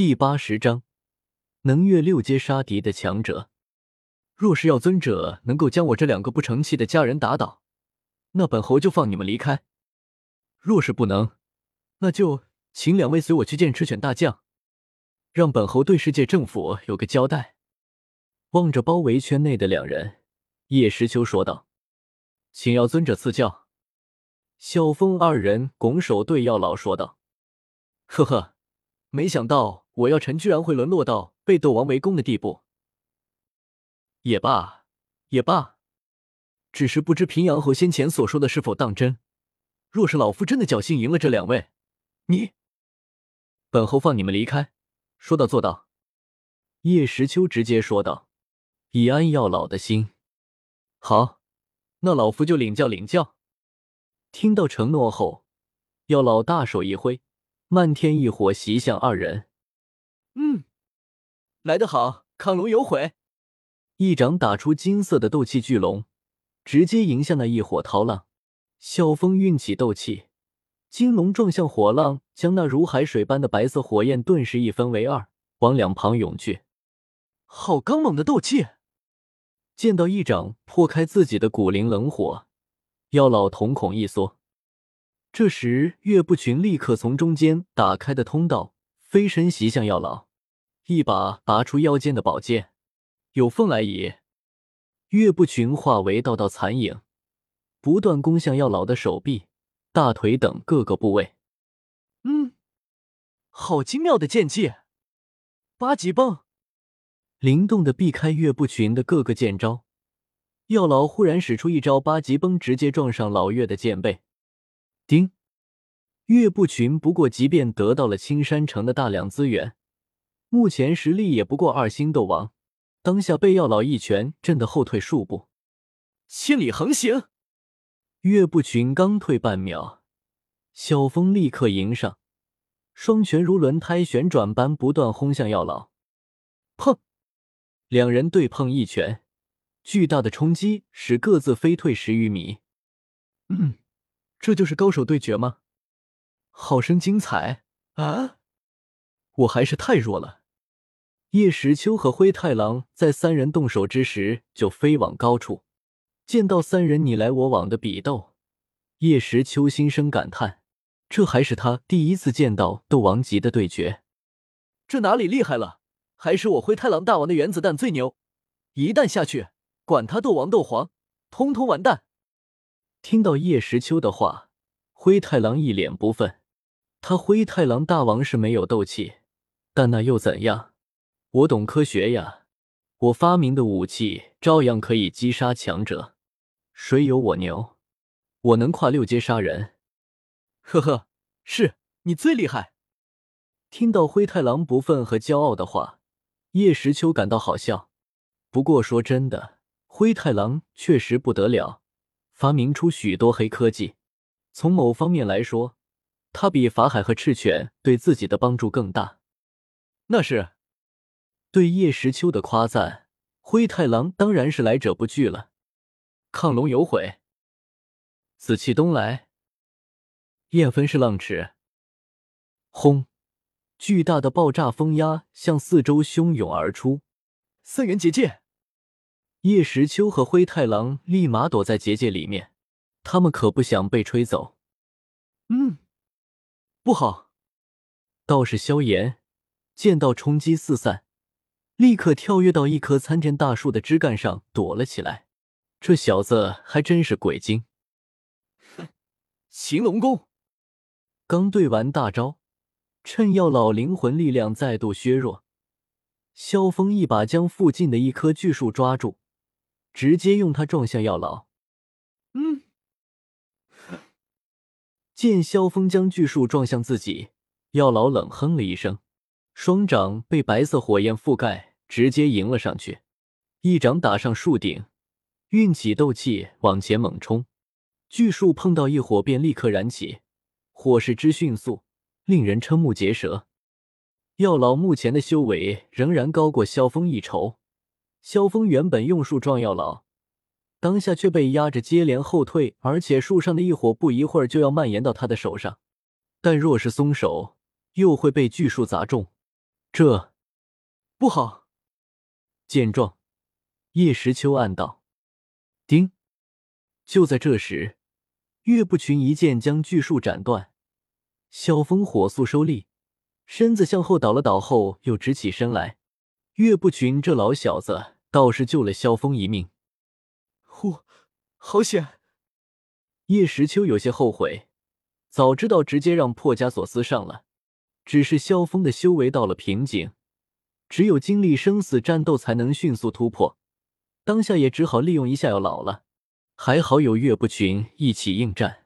第八十章，能越六阶杀敌的强者。若是要尊者能够将我这两个不成器的家人打倒，那本侯就放你们离开；若是不能，那就请两位随我去见赤犬大将，让本侯对世界政府有个交代。望着包围圈内的两人，叶时秋说道：“请药尊者赐教。”萧峰二人拱手对药老说道：“呵呵。”没想到我药尘居然会沦落到被斗王围攻的地步。也罢，也罢，只是不知平阳侯先前所说的是否当真。若是老夫真的侥幸赢了这两位，你本侯放你们离开，说到做到。叶时秋直接说道，以安药老的心。好，那老夫就领教领教。听到承诺后，药老大手一挥。漫天异火袭向二人，嗯，来得好，亢龙有悔！一掌打出金色的斗气巨龙，直接迎向那一火涛浪。萧峰运起斗气，金龙撞向火浪，将那如海水般的白色火焰顿时一分为二，往两旁涌去。好刚猛的斗气！见到一掌破开自己的骨灵冷火，药老瞳孔一缩。这时，岳不群立刻从中间打开的通道飞身袭向药老，一把拔出腰间的宝剑，有凤来仪。岳不群化为道道残影，不断攻向药老的手臂、大腿等各个部位。嗯，好精妙的剑技！八级崩，灵动的避开岳不群的各个剑招。药老忽然使出一招八级崩，直接撞上老岳的剑背。丁，岳不群不过，即便得到了青山城的大量资源，目前实力也不过二星斗王。当下被药老一拳震得后退数步。千里横行，岳不群刚退半秒，小风立刻迎上，双拳如轮胎旋转般不断轰向药老。砰！两人对碰一拳，巨大的冲击使各自飞退十余米。嗯。这就是高手对决吗？好生精彩啊！我还是太弱了。叶时秋和灰太狼在三人动手之时就飞往高处，见到三人你来我往的比斗，叶时秋心生感叹：这还是他第一次见到斗王级的对决。这哪里厉害了？还是我灰太狼大王的原子弹最牛！一弹下去，管他斗王斗皇，通通完蛋！听到叶时秋的话，灰太狼一脸不忿。他灰太狼大王是没有斗气，但那又怎样？我懂科学呀，我发明的武器照样可以击杀强者。谁有我牛？我能跨六阶杀人。呵呵，是你最厉害。听到灰太狼不忿和骄傲的话，叶时秋感到好笑。不过说真的，灰太狼确实不得了。发明出许多黑科技，从某方面来说，他比法海和赤犬对自己的帮助更大。那是对叶时秋的夸赞，灰太狼当然是来者不拒了。亢龙有悔，紫气东来，燕分是浪池。轰！巨大的爆炸风压向四周汹涌而出，三元结界。叶时秋和灰太狼立马躲在结界里面，他们可不想被吹走。嗯，不好！道士萧炎见到冲击四散，立刻跳跃到一棵参天大树的枝干上躲了起来。这小子还真是鬼精！哼，擒龙功刚对完大招，趁药老灵魂力量再度削弱，萧峰一把将附近的一棵巨树抓住。直接用它撞向药老。嗯，见萧峰将巨树撞向自己，药老冷哼了一声，双掌被白色火焰覆盖，直接迎了上去，一掌打上树顶，运起斗气往前猛冲。巨树碰到异火便立刻燃起，火势之迅速，令人瞠目结舌。药老目前的修为仍然高过萧峰一筹。萧峰原本用树撞药老，当下却被压着接连后退，而且树上的一火不一会儿就要蔓延到他的手上。但若是松手，又会被巨树砸中。这不好！见状，叶时秋暗道：“丁。”就在这时，岳不群一剑将巨树斩断，萧峰火速收力，身子向后倒了倒后，又直起身来。岳不群这老小子倒是救了萧峰一命。呼，好险！叶时秋有些后悔，早知道直接让破枷锁撕上了。只是萧峰的修为到了瓶颈，只有经历生死战斗才能迅速突破。当下也只好利用一下药老了。还好有岳不群一起应战，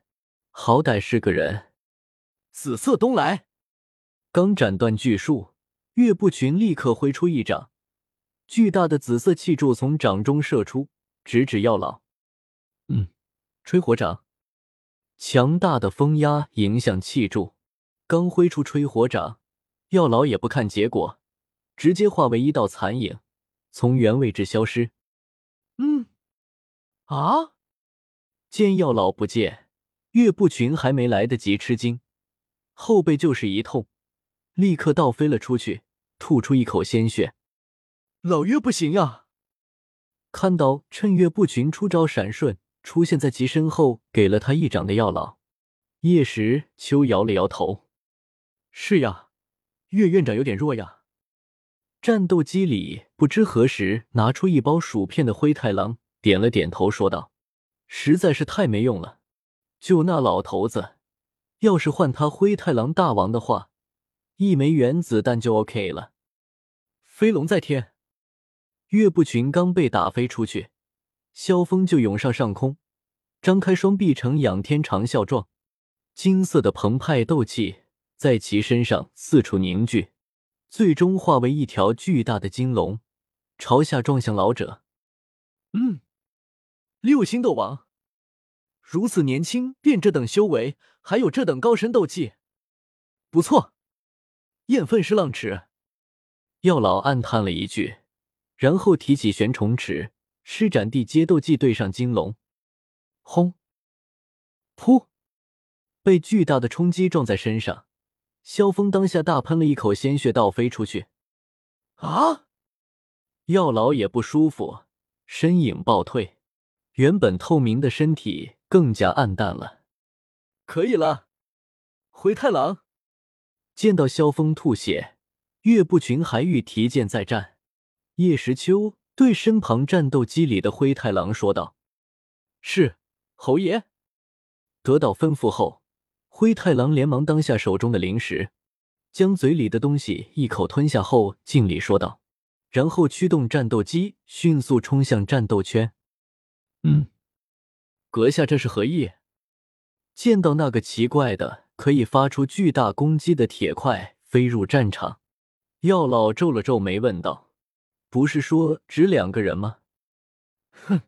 好歹是个人。紫色东来，刚斩断巨树，岳不群立刻挥出一掌，巨大的紫色气柱从掌中射出，直指药老。嗯，吹火掌，强大的风压迎向气柱，刚挥出吹火掌，药老也不看结果，直接化为一道残影，从原位置消失。嗯，啊！见药老不见，岳不群还没来得及吃惊，后背就是一痛，立刻倒飞了出去，吐出一口鲜血。老岳不行呀！看到趁岳不群出招闪瞬出现在其身后，给了他一掌的药老，叶时秋摇了摇头：“是呀，岳院长有点弱呀。”战斗机里不知何时拿出一包薯片的灰太狼点了点头，说道。实在是太没用了，就那老头子，要是换他灰太狼大王的话，一枚原子弹就 OK 了。飞龙在天，岳不群刚被打飞出去，萧峰就涌上上空，张开双臂呈仰天长啸状，金色的澎湃斗气在其身上四处凝聚，最终化为一条巨大的金龙，朝下撞向老者。嗯。六星斗王，如此年轻便这等修为，还有这等高深斗技，不错。燕粪是浪尺，药老暗叹了一句，然后提起玄虫尺，施展地阶斗技对上金龙。轰！噗！被巨大的冲击撞在身上，萧峰当下大喷了一口鲜血，倒飞出去。啊！药老也不舒服，身影暴退。原本透明的身体更加暗淡了。可以了，灰太狼见到萧峰吐血，岳不群还欲提剑再战。叶时秋对身旁战斗机里的灰太狼说道：“是，侯爷。”得到吩咐后，灰太狼连忙当下手中的零食，将嘴里的东西一口吞下后敬礼说道，然后驱动战斗机迅速冲向战斗圈。嗯，阁下这是何意？见到那个奇怪的可以发出巨大攻击的铁块飞入战场，药老皱了皱眉问道：“不是说只两个人吗？”哼，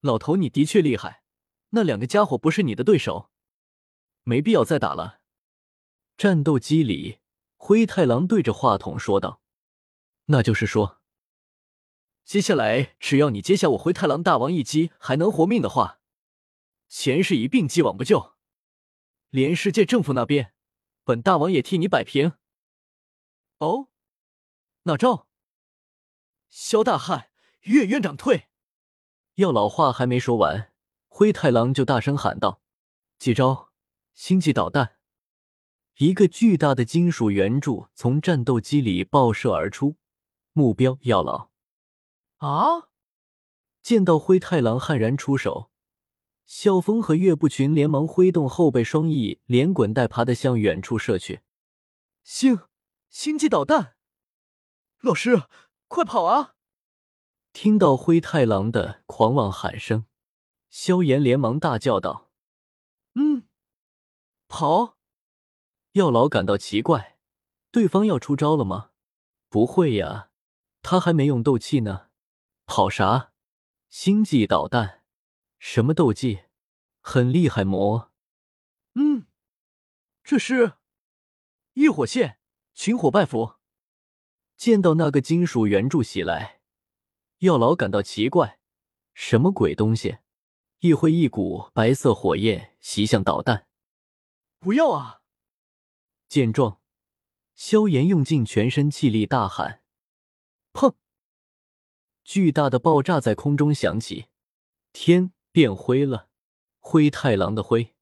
老头你的确厉害，那两个家伙不是你的对手，没必要再打了。战斗机里，灰太狼对着话筒说道：“那就是说。”接下来，只要你接下我灰太狼大王一击还能活命的话，前世一并既往不咎。连世界政府那边，本大王也替你摆平。哦，哪招？萧大汉，岳院长退！药老话还没说完，灰太狼就大声喊道：“几招？星际导弹！”一个巨大的金属圆柱从战斗机里爆射而出，目标药老。啊！见到灰太狼悍然出手，萧峰和岳不群连忙挥动后背双翼，连滚带爬的向远处射去。星星际导弹！老师，快跑啊！听到灰太狼的狂妄喊声，萧炎连忙大叫道：“嗯，跑！”药老感到奇怪，对方要出招了吗？不会呀，他还没用斗气呢。跑啥？星际导弹？什么斗技？很厉害魔？嗯，这是异火线群火拜符。见到那个金属圆柱袭来，药老感到奇怪，什么鬼东西？一挥一股白色火焰袭向导弹。不要啊！见状，萧炎用尽全身气力大喊：“砰！”巨大的爆炸在空中响起，天变灰了，灰太狼的灰。